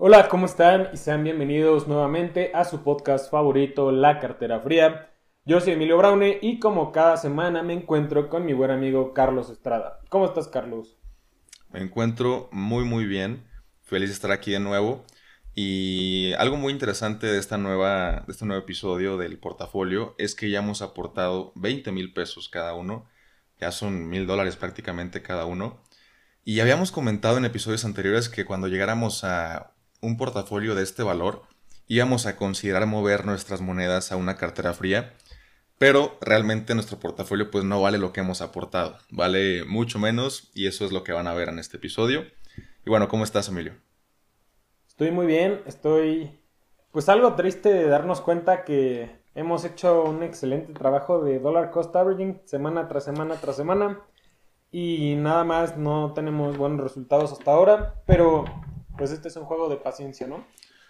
Hola, ¿cómo están? Y sean bienvenidos nuevamente a su podcast favorito, La Cartera Fría. Yo soy Emilio Braune y como cada semana me encuentro con mi buen amigo Carlos Estrada. ¿Cómo estás, Carlos? Me encuentro muy muy bien, feliz de estar aquí de nuevo. Y algo muy interesante de, esta nueva, de este nuevo episodio del portafolio es que ya hemos aportado 20 mil pesos cada uno, ya son mil dólares prácticamente cada uno. Y habíamos comentado en episodios anteriores que cuando llegáramos a un portafolio de este valor, íbamos a considerar mover nuestras monedas a una cartera fría, pero realmente nuestro portafolio pues no vale lo que hemos aportado, vale mucho menos y eso es lo que van a ver en este episodio. Y bueno, ¿cómo estás Emilio? Estoy muy bien, estoy pues algo triste de darnos cuenta que hemos hecho un excelente trabajo de dollar cost averaging semana tras semana tras semana y nada más no tenemos buenos resultados hasta ahora, pero pues este es un juego de paciencia, ¿no?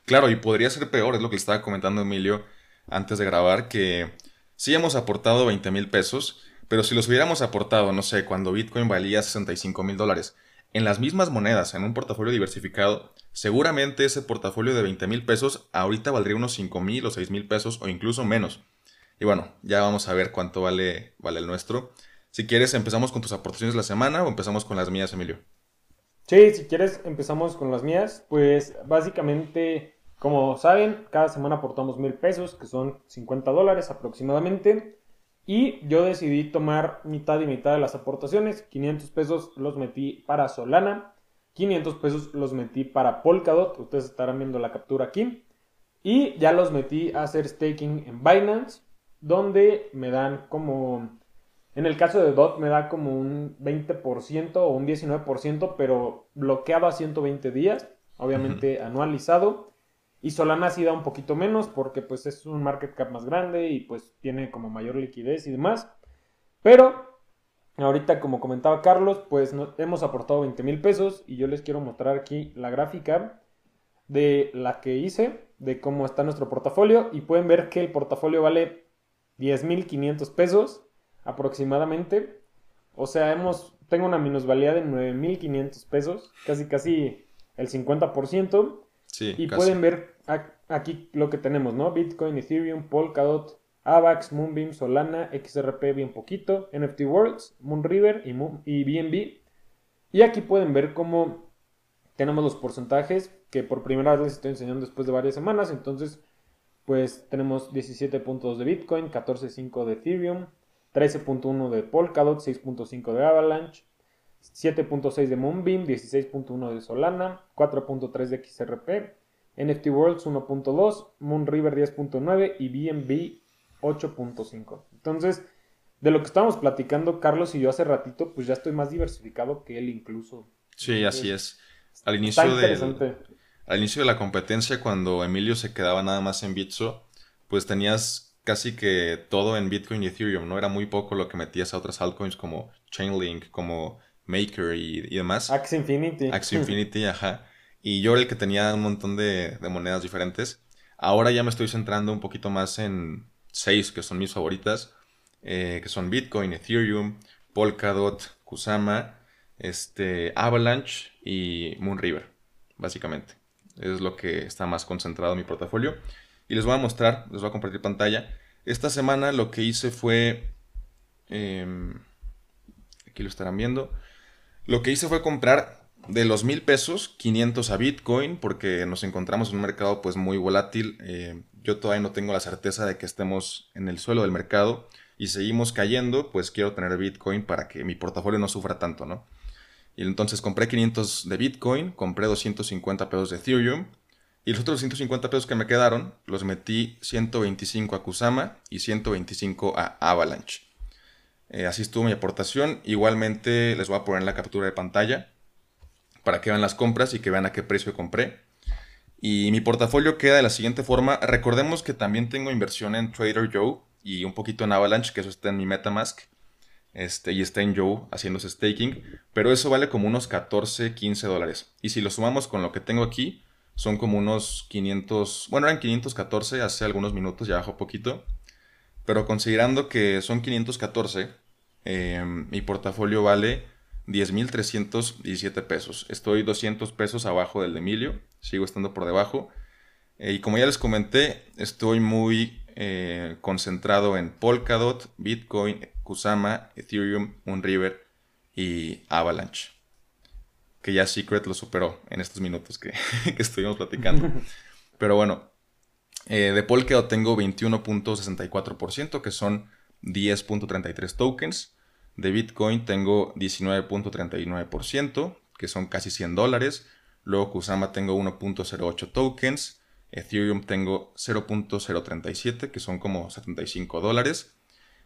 Claro, y podría ser peor, es lo que estaba comentando Emilio antes de grabar, que sí hemos aportado 20 mil pesos, pero si los hubiéramos aportado, no sé, cuando Bitcoin valía 65 mil dólares, en las mismas monedas, en un portafolio diversificado, seguramente ese portafolio de 20 mil pesos ahorita valdría unos 5 mil o 6 mil pesos o incluso menos. Y bueno, ya vamos a ver cuánto vale, vale el nuestro. Si quieres, empezamos con tus aportaciones la semana o empezamos con las mías, Emilio. Sí, si quieres empezamos con las mías. Pues básicamente, como saben, cada semana aportamos mil pesos, que son 50 dólares aproximadamente. Y yo decidí tomar mitad y mitad de las aportaciones. 500 pesos los metí para Solana. 500 pesos los metí para Polkadot. Ustedes estarán viendo la captura aquí. Y ya los metí a hacer staking en Binance. Donde me dan como en el caso de DOT me da como un 20% o un 19%, pero bloqueado a 120 días, obviamente anualizado. Y Solana sí da un poquito menos porque pues es un market cap más grande y pues tiene como mayor liquidez y demás. Pero ahorita como comentaba Carlos, pues hemos aportado 20 mil pesos y yo les quiero mostrar aquí la gráfica de la que hice, de cómo está nuestro portafolio y pueden ver que el portafolio vale 10.500 pesos aproximadamente. O sea, hemos, tengo una minusvalía de 9.500 pesos, casi casi el 50%. Sí, y pueden ver aquí lo que tenemos, ¿no? Bitcoin, Ethereum, Polkadot, AVAX, Moonbeam, Solana, XRP bien poquito, NFT Worlds, Moonriver y, y BNB. Y aquí pueden ver cómo tenemos los porcentajes que por primera vez les estoy enseñando después de varias semanas. Entonces, pues tenemos 17 puntos de Bitcoin, 14.5 de Ethereum, 13.1 de Polkadot, 6.5 de Avalanche, 7.6 de Moonbeam, 16.1 de Solana, 4.3 de XRP, NFT Worlds 1.2, Moonriver 10.9 y BNB 8.5. Entonces, de lo que estábamos platicando Carlos y yo hace ratito, pues ya estoy más diversificado que él incluso. Sí, así es. Al inicio, de, al inicio de la competencia, cuando Emilio se quedaba nada más en Bitso, pues tenías casi que todo en Bitcoin y Ethereum, ¿no? Era muy poco lo que metías a otras altcoins como Chainlink, como Maker y, demás. Axie Infinity. Axie Infinity, ajá. Y yo era el que tenía un montón de, monedas diferentes. Ahora ya me estoy centrando un poquito más en seis que son mis favoritas, eh, que son Bitcoin, Ethereum, Polkadot, Kusama, este, Avalanche y Moonriver, básicamente. Es lo que está más concentrado en mi portafolio. Y les voy a mostrar, les voy a compartir pantalla. Esta semana lo que hice fue... Em, aquí lo estarán viendo. Lo que hice fue comprar de los mil pesos 500 a Bitcoin porque nos encontramos en un mercado pues muy volátil. Eh, yo todavía no tengo la certeza de que estemos en el suelo del mercado y seguimos cayendo, pues quiero tener Bitcoin para que mi portafolio no sufra tanto, ¿no? Y entonces compré 500 de Bitcoin, compré 250 pesos de Ethereum y los otros 150 pesos que me quedaron, los metí 125 a Kusama y 125 a Avalanche. Eh, así estuvo mi aportación. Igualmente les voy a poner la captura de pantalla para que vean las compras y que vean a qué precio compré. Y mi portafolio queda de la siguiente forma. Recordemos que también tengo inversión en Trader Joe y un poquito en Avalanche, que eso está en mi Metamask. Este, y está en Joe haciéndose staking. Pero eso vale como unos 14, 15 dólares. Y si lo sumamos con lo que tengo aquí, son como unos 500, bueno, eran 514 hace algunos minutos, ya bajó poquito, pero considerando que son 514, em, mi portafolio vale 10.317 pesos. Estoy 200 pesos abajo del de Emilio sigo estando por debajo. Eh, y como ya les comenté, estoy muy eh, concentrado en Polkadot, Bitcoin, Kusama, Ethereum, Unriver y Avalanche. Que ya Secret lo superó en estos minutos que, estuvimos platicando. Pero bueno, eh, de Polkadot tengo 21.64%, que son 10.33 tokens. De Bitcoin tengo 19.39%, que son casi 100 dólares. Luego Kusama tengo 1.08 tokens. Ethereum tengo 0.037, que son como 75 dólares.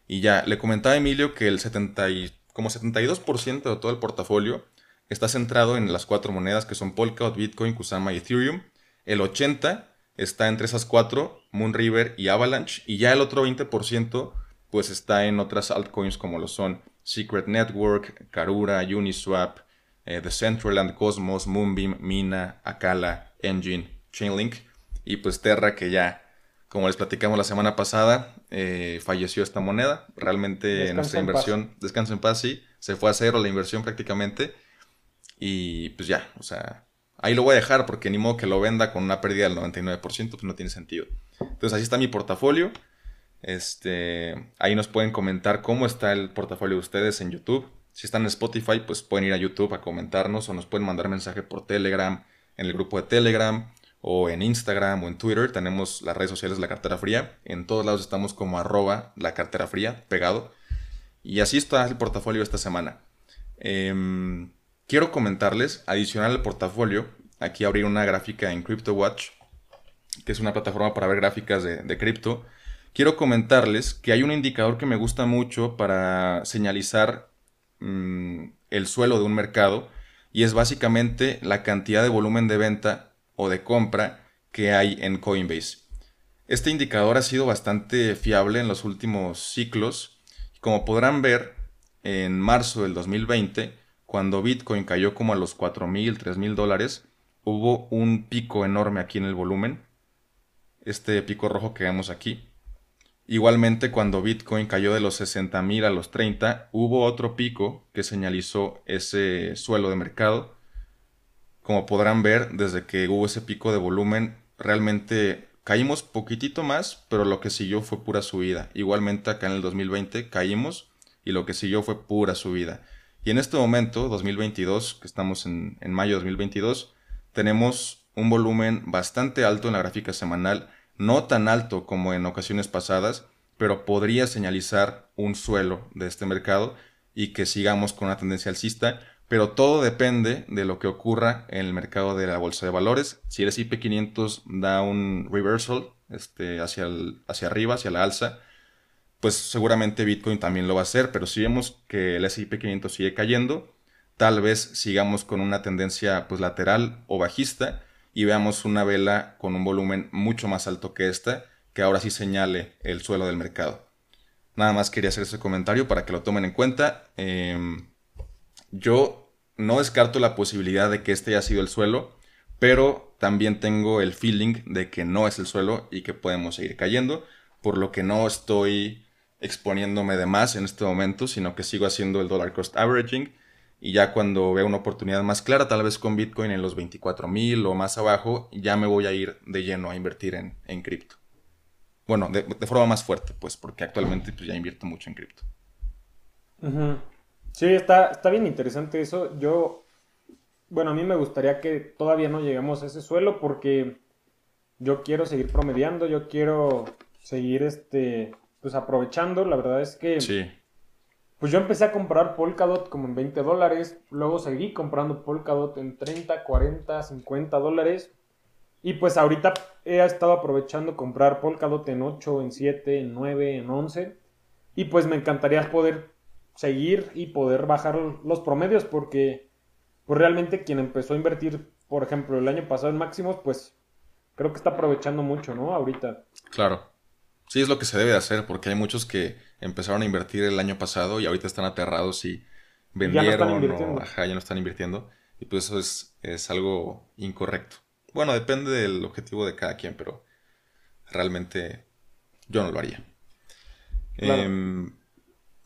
Y ya, le comentaba a Emilio que el 70 como 72% de todo el portafolio está centrado en las cuatro monedas que son Polkadot, Bitcoin, Kusama y Ethereum. El 80% está entre esas cuatro, Moonriver y Avalanche. Y ya el otro 20% pues está en otras altcoins como lo son Secret Network, Karura, Uniswap, eh, The Centraland, Cosmos, Moonbeam, Mina, Akala, Engine, Chainlink y pues Terra que ya, como les platicamos la semana pasada, eh, falleció esta moneda. Realmente nuestra inversión, descanso en paz, sí, se fue a cero la inversión prácticamente y pues ya, o sea, ahí lo voy a dejar porque ni modo que lo venda con una pérdida del 99%, pues no tiene sentido. Entonces así está mi portafolio. Este, ahí nos pueden comentar cómo está el portafolio de ustedes en YouTube. Si están en Spotify, pues pueden ir a YouTube a comentarnos o nos pueden mandar mensaje por Telegram, en el grupo de Telegram o en Instagram o en Twitter. Tenemos las redes sociales La Cartera Fría. En todos lados estamos como arroba La Cartera Fría, pegado. Y así está el portafolio esta semana. Em, quiero comentarles, adicional al portafolio, aquí abrir una gráfica en CryptoWatch, que es una plataforma para ver gráficas de, de cripto quiero comentarles que hay un indicador que me gusta mucho para señalizar mm, el suelo de un mercado y es básicamente la cantidad de volumen de venta o de compra que hay en Coinbase. Este indicador ha sido bastante fiable en los últimos ciclos. Como podrán ver, en marzo del 2020, cuando Bitcoin cayó como a los 4.000, 3.000 dólares, hubo un pico enorme aquí en el volumen. Este pico rojo que vemos aquí. Igualmente, cuando Bitcoin cayó de los 60.000 a los 30, hubo otro pico que señalizó ese suelo de mercado. Como podrán ver, desde que hubo ese pico de volumen, realmente caímos poquitito más, pero lo que siguió fue pura subida. Igualmente acá en el 2020 caímos y lo que siguió fue pura subida. Y en este momento, 2022, que estamos en, en mayo de 2022, tenemos un volumen bastante alto en la gráfica semanal no tan alto como en ocasiones pasadas, pero podría señalizar un suelo de este mercado y que sigamos con una tendencia alcista, pero todo depende de lo que ocurra en el mercado de la bolsa de valores. Si el S&P 500 da un reversal este, hacia, hacia arriba, hacia la alza, pues seguramente Bitcoin también lo va a hacer, pero si vemos que el S&P 500 sigue cayendo, tal vez sigamos con una tendencia pues lateral o bajista y veamos una vela con un volumen mucho más alto que esta, que ahora sí señale el suelo del mercado. Nada más quería hacer ese comentario para que lo tomen en cuenta. Em, yo no descarto la posibilidad de que este haya sido el suelo, pero también tengo el feeling de que no es el suelo y que podemos seguir cayendo, por lo que no estoy exponiéndome de más en este momento, sino que sigo haciendo el dollar cost averaging y ya cuando vea una oportunidad más clara, tal vez con Bitcoin en los 24 mil o más abajo, ya me voy a ir de lleno a invertir en, en cripto. Bueno, de, forma más fuerte, pues, porque actualmente pues, ya invierto mucho en cripto. Sí, está, está bien interesante eso. Yo, bueno, a mí me gustaría que todavía no lleguemos a ese suelo porque yo quiero seguir promediando, yo quiero seguir, este, pues aprovechando. La verdad es que... Sí pues yo empecé a comprar Polkadot como en 20 dólares, luego seguí comprando Polkadot en 30, 40, 50 dólares. Y pues ahorita he estado aprovechando comprar Polkadot en 8, en 7, en 9, en 11. Y pues me encantaría poder seguir y poder bajar los promedios porque pues realmente quien empezó a invertir, por ejemplo, el año pasado en máximos, pues creo que está aprovechando mucho, ¿no? Ahorita. Claro. Sí, es lo que se debe hacer porque hay muchos que empezaron a invertir el año pasado y ahorita están aterrados y vendieron o ajá, ya no están invirtiendo. Y pues eso es, es algo incorrecto. Bueno, depende del objetivo de cada quien, pero realmente yo no lo haría. Em,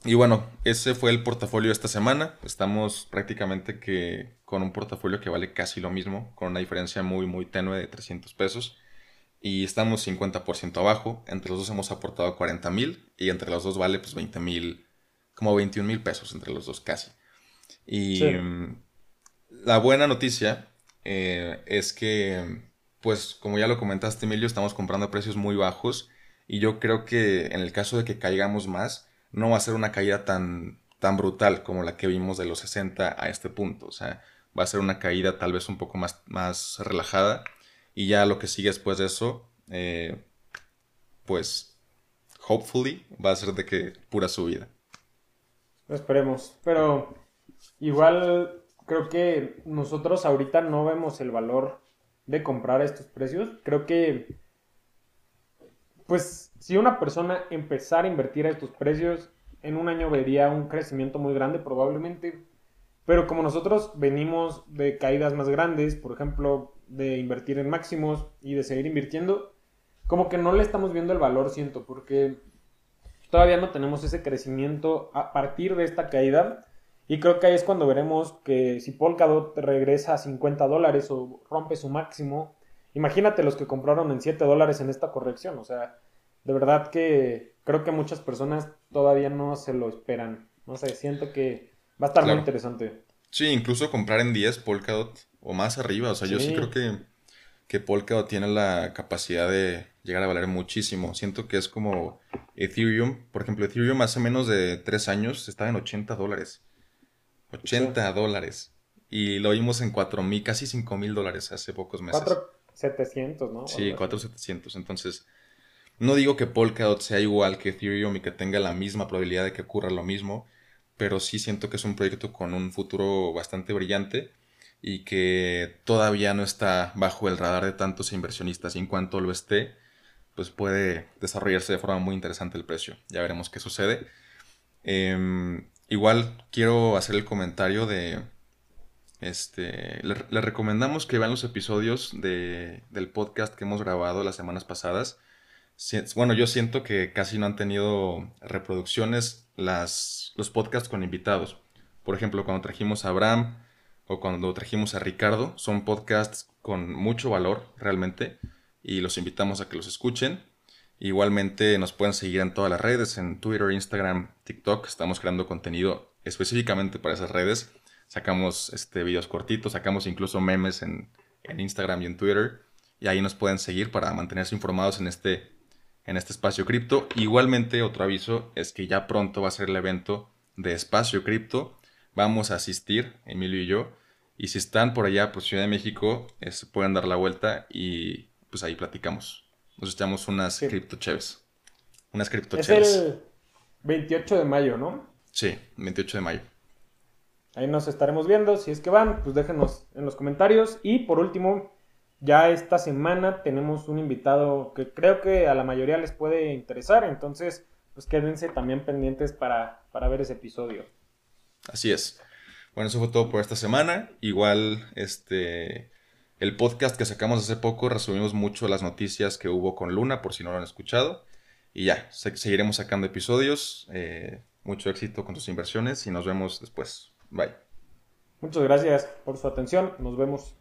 y bueno, ese fue el portafolio de esta semana. Estamos prácticamente que con un portafolio que vale casi lo mismo, con una diferencia muy, muy tenue de 300 pesos. Y estamos 50% abajo. Entre los dos hemos aportado 40 mil y entre los dos vale pues 20 mil, como 21 mil pesos entre los dos casi. Y la buena noticia eh, es que, pues como ya lo comentaste Emilio, estamos comprando a precios muy bajos y yo creo que en el caso de que caigamos más, no va a ser una caída tan, tan brutal como la que vimos de los 60 a este punto. O sea, va a ser una caída tal vez un poco más, más relajada. Y ya lo que sigue después de eso, eh, pues, hopefully, va a ser de que pura subida. Esperemos. Pero igual creo que nosotros ahorita no vemos el valor de comprar estos precios. Creo que, pues, si una persona empezara a invertir a estos precios, en un año vería un crecimiento muy grande probablemente. Pero como nosotros venimos de caídas más grandes, por ejemplo, de invertir en máximos y de seguir invirtiendo, como que no le estamos viendo el valor, siento, porque todavía no tenemos ese crecimiento a partir de esta caída. Y creo que ahí es cuando veremos que si Polkadot regresa a 50 dólares o rompe su máximo, imagínate los que compraron en 7 dólares en esta corrección. O sea, de verdad que creo que muchas personas todavía no se lo esperan. No sé, siento que Va a estar muy interesante. Sí, incluso comprar en 10 Polkadot o más arriba. O sea, yo sí creo que, que Polkadot tiene la capacidad de llegar a valer muchísimo. Siento que es como Ethereum. Por ejemplo, Ethereum hace menos de 3 años estaba en 80 dólares. 80 dólares. Y lo vimos en 4 mil, casi 5 mil dólares hace pocos meses. 4,700, ¿no? Sí, 4,700. Entonces, no digo que Polkadot sea igual que Ethereum y que tenga la misma probabilidad de que ocurra lo mismo pero sí siento que es un proyecto con un futuro bastante brillante y que todavía no está bajo el radar de tantos inversionistas y en cuanto lo esté, pues puede desarrollarse de forma muy interesante el precio. Ya veremos qué sucede. Em, igual quiero hacer el comentario de... Este, le, recomendamos que vean los episodios de, del podcast que hemos grabado las semanas pasadas. Bueno, yo siento que casi no han tenido reproducciones las, los podcasts con invitados. Por ejemplo, cuando trajimos a Abraham o cuando trajimos a Ricardo, son podcasts con mucho valor realmente y los invitamos a que los escuchen. Igualmente nos pueden seguir en todas las redes, en Twitter, Instagram, TikTok. Estamos creando contenido específicamente para esas redes. Sacamos este, videos cortitos, sacamos incluso memes en, en Instagram y en Twitter. Y ahí nos pueden seguir para mantenerse informados en este en este espacio cripto. Igualmente, otro aviso es que ya pronto va a ser el evento de espacio cripto. Vamos a asistir, Emilio y yo. Y si están por allá, por Ciudad de México, pueden dar la vuelta y pues ahí platicamos. Nos echamos unas cripto cheves. Unas cripto Es el 28 de mayo, ¿no? Sí, 28 de mayo. Ahí nos estaremos viendo. Si es que van, pues déjenos en los comentarios. Y por último, ya esta semana tenemos un invitado que creo que a la mayoría les puede interesar, entonces pues quédense también pendientes para, para ver ese episodio. Así es. Bueno, eso fue todo por esta semana. Igual, este, el podcast que sacamos hace poco resumimos mucho las noticias que hubo con Luna, por si no lo han escuchado. Y ya, seguiremos sacando episodios. Eh, mucho éxito con tus inversiones y nos vemos después. Bye. Muchas gracias por su atención. Nos vemos.